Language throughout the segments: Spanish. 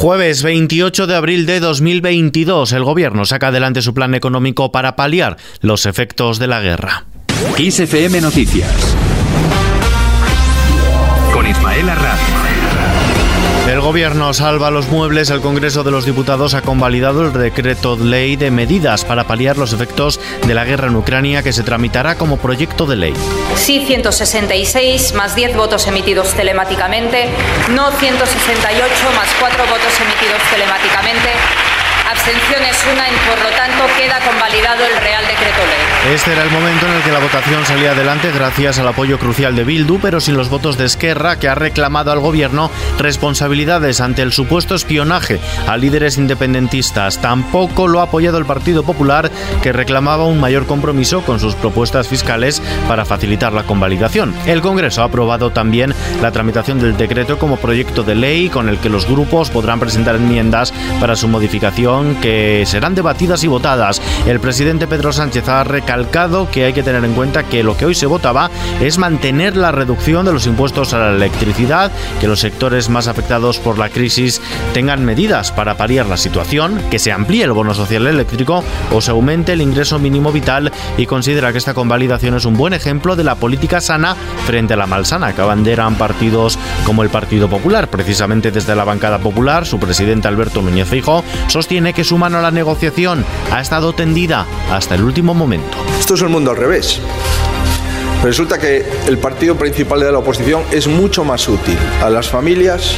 Jueves 28 de abril de 2022, el gobierno saca adelante su plan económico para paliar los efectos de la guerra. XFM Noticias. Con Ismael Arranz. Gobierno salva los muebles. El Congreso de los Diputados ha convalidado el decreto de ley de medidas para paliar los efectos de la guerra en Ucrania que se tramitará como proyecto de ley. Sí 166 más 10 votos emitidos telemáticamente, no 168 más 4 votos emitidos abstenciones una y por lo tanto queda convalidado el Real Decreto Ley. Este era el momento en el que la votación salía adelante gracias al apoyo crucial de Bildu, pero sin los votos de Esquerra, que ha reclamado al gobierno responsabilidades ante el supuesto espionaje a líderes independentistas. Tampoco lo ha apoyado el Partido Popular, que reclamaba un mayor compromiso con sus propuestas fiscales para facilitar la convalidación. El Congreso ha aprobado también la tramitación del decreto como proyecto de ley con el que los grupos podrán presentar enmiendas para su modificación que serán debatidas y votadas. El presidente Pedro Sánchez ha recalcado que hay que tener en cuenta que lo que hoy se votaba es mantener la reducción de los impuestos a la electricidad, que los sectores más afectados por la crisis tengan medidas para paliar la situación, que se amplíe el bono social eléctrico o se aumente el ingreso mínimo vital y considera que esta convalidación es un buen ejemplo de la política sana frente a la malsana que abanderan partidos como el Partido Popular. Precisamente desde la bancada popular, su presidente Alberto Núñez Fijo sostiene que su mano a la negociación ha estado tendida hasta el último momento. Esto es el mundo al revés. Resulta que el partido principal de la oposición es mucho más útil a las familias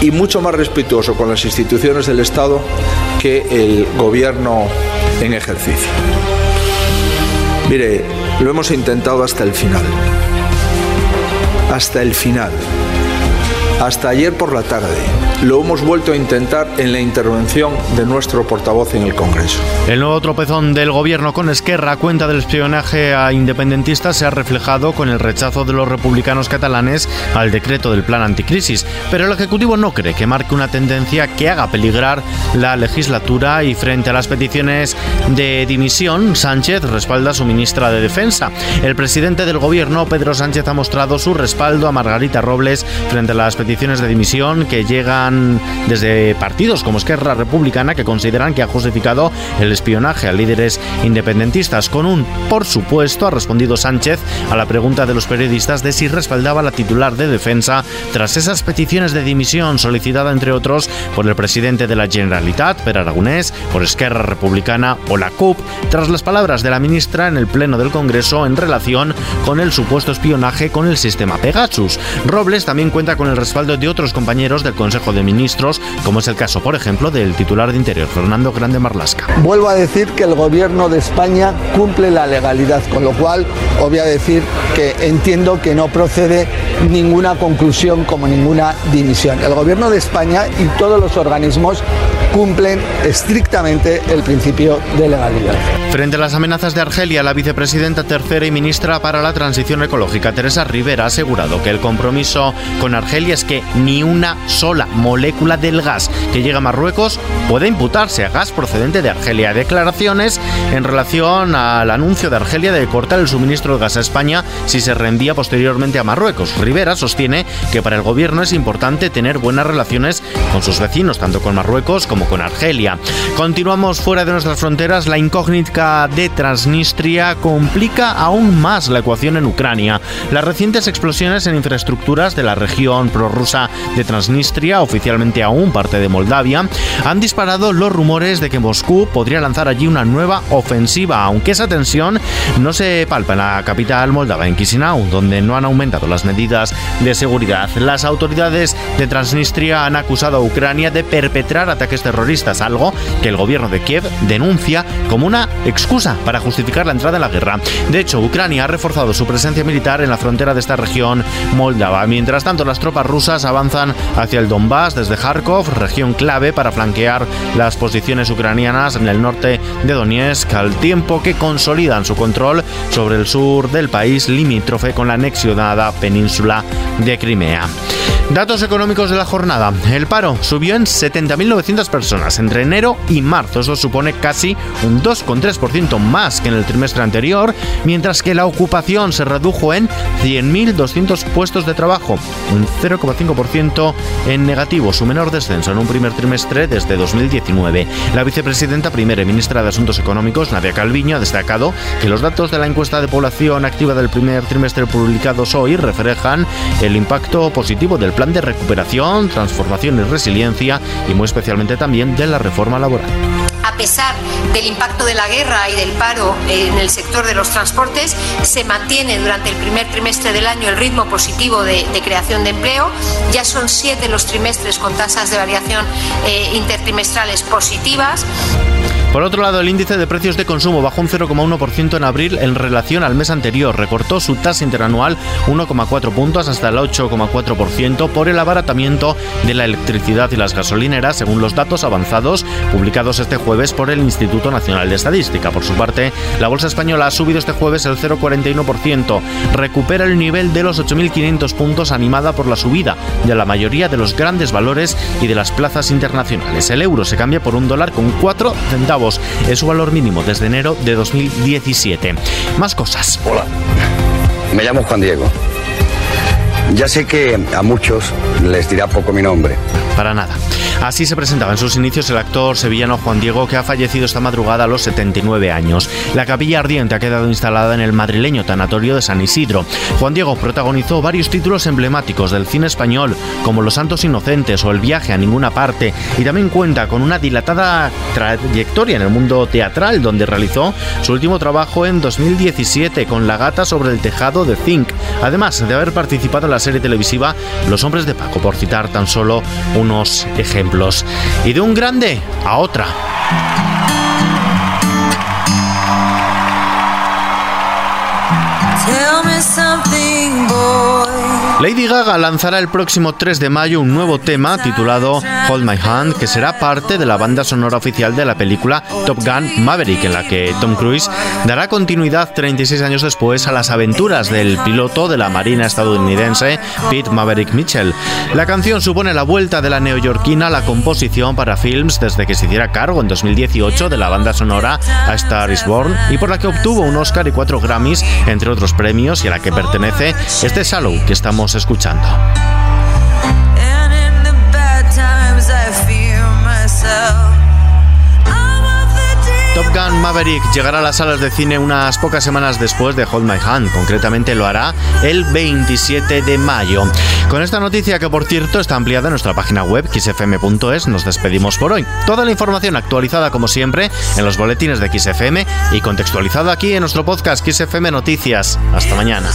y mucho más respetuoso con las instituciones del Estado que el gobierno en ejercicio. Mire, lo hemos intentado hasta el final. Hasta el final. Hasta ayer por la tarde lo hemos vuelto a intentar en la intervención de nuestro portavoz en el Congreso. El nuevo tropezón del gobierno con Esquerra cuenta del espionaje a independentistas se ha reflejado con el rechazo de los republicanos catalanes al decreto del plan anticrisis, pero el Ejecutivo no cree que marque una tendencia que haga peligrar la legislatura y frente a las peticiones de dimisión, Sánchez respalda a su ministra de Defensa. El presidente del gobierno, Pedro Sánchez, ha mostrado su respaldo a Margarita Robles frente a las peticiones de dimisión que llegan desde partidos como Esquerra Republicana que consideran que ha justificado el espionaje a líderes independentistas. Con un por supuesto ha respondido Sánchez a la pregunta de los periodistas de si respaldaba la titular de defensa tras esas peticiones de dimisión solicitada entre otros por el presidente de la Generalitat, Per Aragonés, por Esquerra Republicana o la CUP, tras las palabras de la ministra en el Pleno del Congreso en relación con el supuesto espionaje con el sistema Pegasus. Robles también cuenta con el respaldo de otros compañeros del Consejo de Ministros, como es el caso, por ejemplo, del titular de Interior, Fernando Grande Marlasca. Vuelvo a decir que el gobierno de España cumple la legalidad, con lo cual voy a decir que entiendo que no procede ninguna conclusión como ninguna dimisión. El gobierno de España y todos los organismos cumplen estrictamente el principio de legalidad. Frente a las amenazas de Argelia, la vicepresidenta tercera y ministra para la transición ecológica, Teresa Rivera, ha asegurado que el compromiso con Argelia es que ni una sola molécula del gas que llega a Marruecos puede imputarse a gas procedente de Argelia. Declaraciones en relación al anuncio de Argelia de cortar el suministro de gas a España si se reenvía posteriormente a Marruecos. Rivera sostiene que para el gobierno es importante tener buenas relaciones con sus vecinos, tanto con Marruecos como con Argelia. Continuamos fuera de nuestras fronteras. La incógnita de Transnistria complica aún más la ecuación en Ucrania. Las recientes explosiones en infraestructuras de la región prorrusa de Transnistria, oficialmente aún parte de Moldavia, han disparado los rumores de que Moscú podría lanzar allí una nueva ofensiva, aunque esa tensión no se palpa en la capital moldava, en Chisinau, donde no han aumentado las medidas de seguridad. Las autoridades de Transnistria han acusado a Ucrania de perpetrar ataques terroristas, algo que el gobierno de Kiev denuncia como una excusa para justificar la entrada en la guerra. De hecho, Ucrania ha reforzado su presencia militar en la frontera de esta región moldava. Mientras tanto, las tropas rusas avanzan hacia el Donbass desde Kharkov, región clave para flanquear las posiciones ucranianas en el norte de Donetsk, al tiempo que consolidan su control sobre el sur del país limítrofe con la anexionada península de Crimea. Datos económicos de la jornada. El paro subió en 70.900 personas entre enero y marzo. Eso supone casi un 2,3% más que en el trimestre anterior, mientras que la ocupación se redujo en 100.200 puestos de trabajo, un 0,5% en negativo, su menor descenso en un primer trimestre desde 2019. La vicepresidenta primera y ministra de Asuntos Económicos, Nadia Calviño, ha destacado que los datos de la encuesta de población activa del primer trimestre publicados hoy reflejan el impacto positivo del plan de recuperación, transformación y resiliencia y muy especialmente también de la reforma laboral a pesar del impacto de la guerra y del paro en el sector de los transportes, se mantiene durante el primer trimestre del año el ritmo positivo de, creación de empleo. Ya son siete los trimestres con tasas de variación eh, intertrimestrales positivas. Por otro lado, el índice de precios de consumo bajó un 0,1% en abril en relación al mes anterior. Recortó su tasa interanual 1,4 puntos hasta el 8,4% por el abaratamiento de la electricidad y las gasolineras, según los datos avanzados publicados este jueves por el Instituto Nacional de Estadística. Por su parte, la bolsa española ha subido este jueves el 0,41%. Recupera el nivel de los 8.500 puntos animada por la subida de la mayoría de los grandes valores y de las plazas internacionales. El euro se cambia por un dólar con 4 centavos es su valor mínimo desde enero de 2017. Más cosas. Hola, me llamo Juan Diego. Ya sé que a muchos les dirá poco mi nombre. Para nada. Así se presentaba en sus inicios el actor sevillano Juan Diego, que ha fallecido esta madrugada a los 79 años. La capilla ardiente ha quedado instalada en el madrileño tanatorio de San Isidro. Juan Diego protagonizó varios títulos emblemáticos del cine español, como Los Santos Inocentes o El viaje a ninguna parte, y también cuenta con una dilatada trayectoria en el mundo teatral, donde realizó su último trabajo en 2017 con La gata sobre el tejado de Zinc, además de haber participado en la serie televisiva Los hombres de Paco, por citar tan solo unos ejemplos. Y de un grande a otra. Lady Gaga lanzará el próximo 3 de mayo un nuevo tema titulado Hold My Hand, que será parte de la banda sonora oficial de la película Top Gun Maverick, en la que Tom Cruise dará continuidad 36 años después a las aventuras del piloto de la Marina estadounidense Pete Maverick Mitchell. La canción supone la vuelta de la neoyorquina a la composición para films desde que se hiciera cargo en 2018 de la banda sonora A Star Is Born y por la que obtuvo un Oscar y cuatro Grammys, entre otros premios, y a la que pertenece este Shallow que estamos escuchando. Top Gun Maverick llegará a las salas de cine unas pocas semanas después de Hold My Hand, concretamente lo hará el 27 de mayo. Con esta noticia que por cierto está ampliada en nuestra página web xfm.es nos despedimos por hoy. Toda la información actualizada como siempre en los boletines de XFM y contextualizada aquí en nuestro podcast XFM Noticias. Hasta mañana.